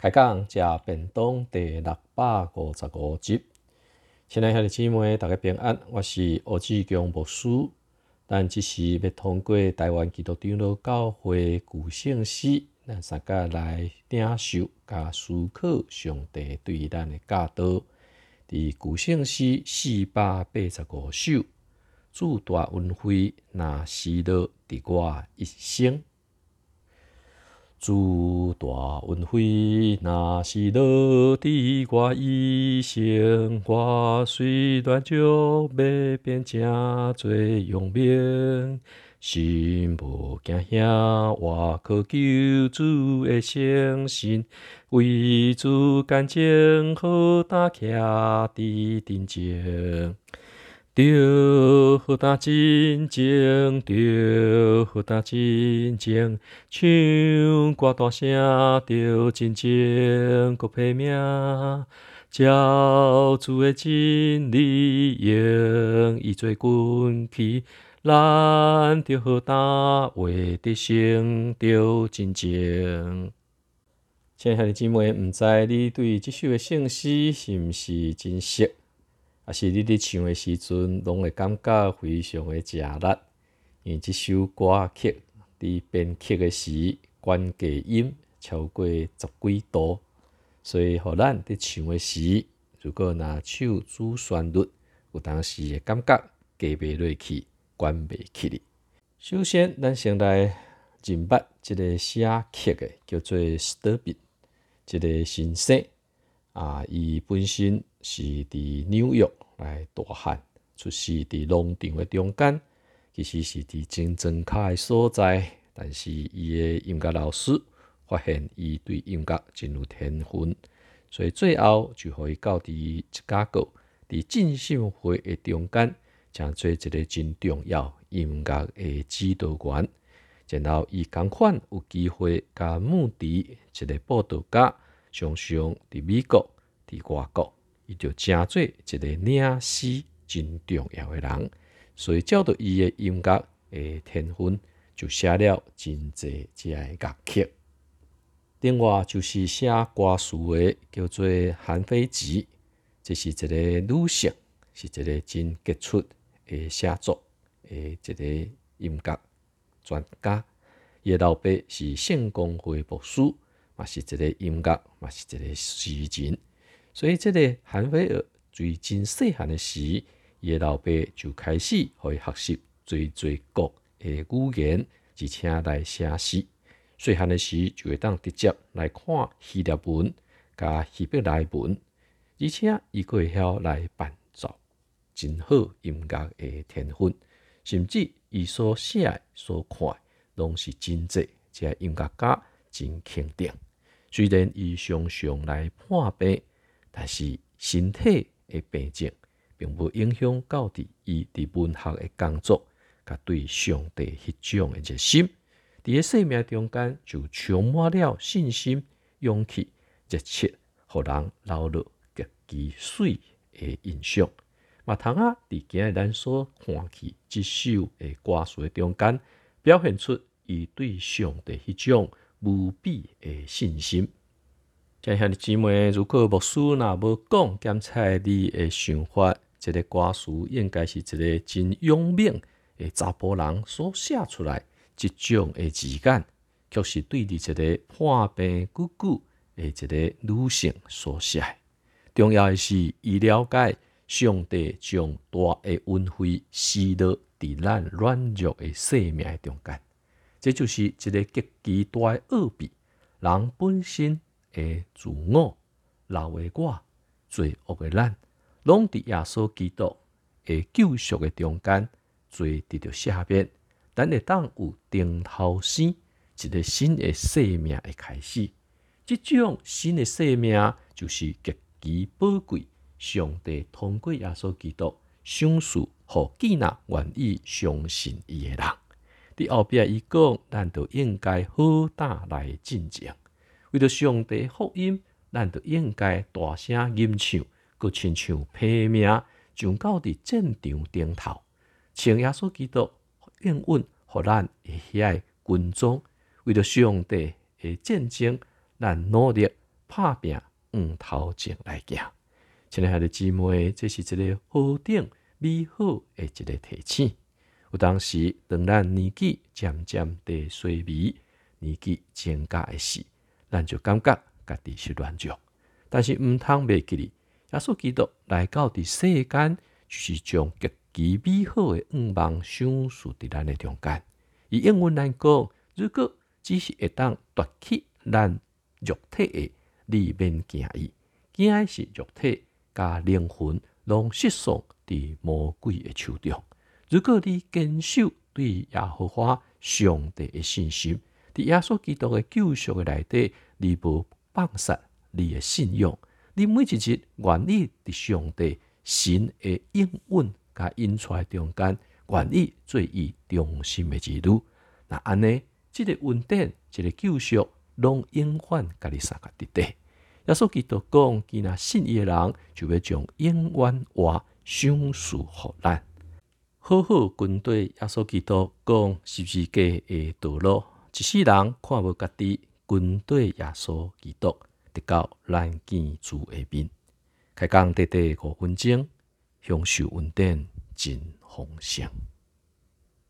开讲食便当第六百五十五集，亲爱兄弟姊妹，大家平安。我是欧志强牧师，咱即是要通过台湾基督长老教会古圣诗，咱三家来领受甲思考上帝对咱的教导。伫古圣诗四百八十五首，主大恩惠，那是了伫我一生。主大恩惠，那是落地我一生。我虽然将要变成做永命，心无惊吓，我可救主的诚心，为主干净好打徛伫顶前。着好大真情，着好大真情，唱歌大声，着真情搁拼命，照主的真理用伊做军旗，咱着好大为得胜，着真情。亲爱的姊妹，毋知你对即首的圣诗是毋是真熟？啊，是你伫唱诶时阵，拢会感觉非常诶吃力，因为即首歌曲伫编曲诶时，关键音超过十几度，所以互咱伫唱诶时，如果若唱主旋律，有当时会感觉加袂落去，关袂起哩。首先，咱先来认捌即个写曲诶，叫做 Stubbs，即个先生啊，伊本身。是伫纽约来大汉，出世伫农场诶中间，其实是伫真庄卡诶所在。但是伊诶音乐老师发现伊对音乐真有天分，所以最后就互伊到伫芝加哥伫进信会诶中间，将做一个真重要音乐诶指导员。然后伊共款有机会甲穆迪一个报道家，常常伫美国、伫外国。伊就成做一个领诗真重要诶人，所以照着伊诶音乐诶天分，就写了真济只个乐曲。另外就是写歌词诶，叫做韩非子，这是一个女性，是一个真杰出诶写作诶一个音乐专家。伊诶老爸是圣公会牧师，嘛是一个音乐，嘛是一个诗人。所以，这个韩非尔最真细汉的时，伊老爸就开始互伊学习最最国的语言，而且来写诗。细汉的时就会当直接来看希腊文、甲希伯来文，而且伊阁会晓来伴奏，真好音乐的天分。甚至伊所写、所看，拢是真济，即音乐家真肯定。虽然伊常常来破病。但是身体的病症，并不影响到伫伊伫文学的工作，甲对上帝迄种的热心。伫个生命中间，就充满了信心、勇气、热切，互人留落极其水的印象。嘛，通啊，伫今日咱所看起即首的歌词中间，表现出伊对上帝迄种无比的信心。亲爱的姊妹，如果牧师若无讲检查你的想法，这个歌词应该是一个真勇猛的查甫人所写出来，即种的字眼，却是对你一个破病久久的一个女性所写。重要的是，伊了解上帝将大的恩惠施落伫咱软弱的生命中间，这就是一个极其大的奥秘。人本身。的自我、老的我、罪恶的咱，拢伫耶稣基督的救赎的中间，罪得到赦免，等会当有顶头生一个新的生命的开始。即种新的生命就是极其宝贵。上帝通过耶稣基督赏赐互见纳愿意相信伊的人。伫后壁伊讲，咱就应该好大来进前。为着上帝福音，咱就应该大声吟唱，佮亲像拼命，上到伫战场顶头，请耶稣基督应允，互咱会遐军装。为着上帝的战争，咱努力拍拼往头前来行。亲爱的姊妹，这是一个好顶美好的一个提醒。有当时，当咱年纪渐渐地衰微，年纪增加的时，咱就感觉家己是软弱。但是毋通袂记哩，耶稣基督来到伫世间，就是将极其美好的愿望赏赐伫咱的中间。以英文来讲，如果只是会当夺去咱肉体的，你免惊伊，惊的是肉体甲灵魂拢失丧伫魔鬼的手中。如果你坚守对耶和华上帝的信心，在耶稣基督的救赎的内底，你无放下你的信仰，你每一日愿意伫上帝神的应允甲引出来中间，愿意做伊忠心的子女，那安尼，即个恩典，即个救赎，拢永远甲你三个伫底。耶稣基督讲，伊若信伊的人，就要将永远话赏赐互咱。好好军队，耶稣基督讲十字架的道路，一世人看无家己军队，耶稣基督得到咱见主的面。开讲短短五分钟，享受稳定真丰盛。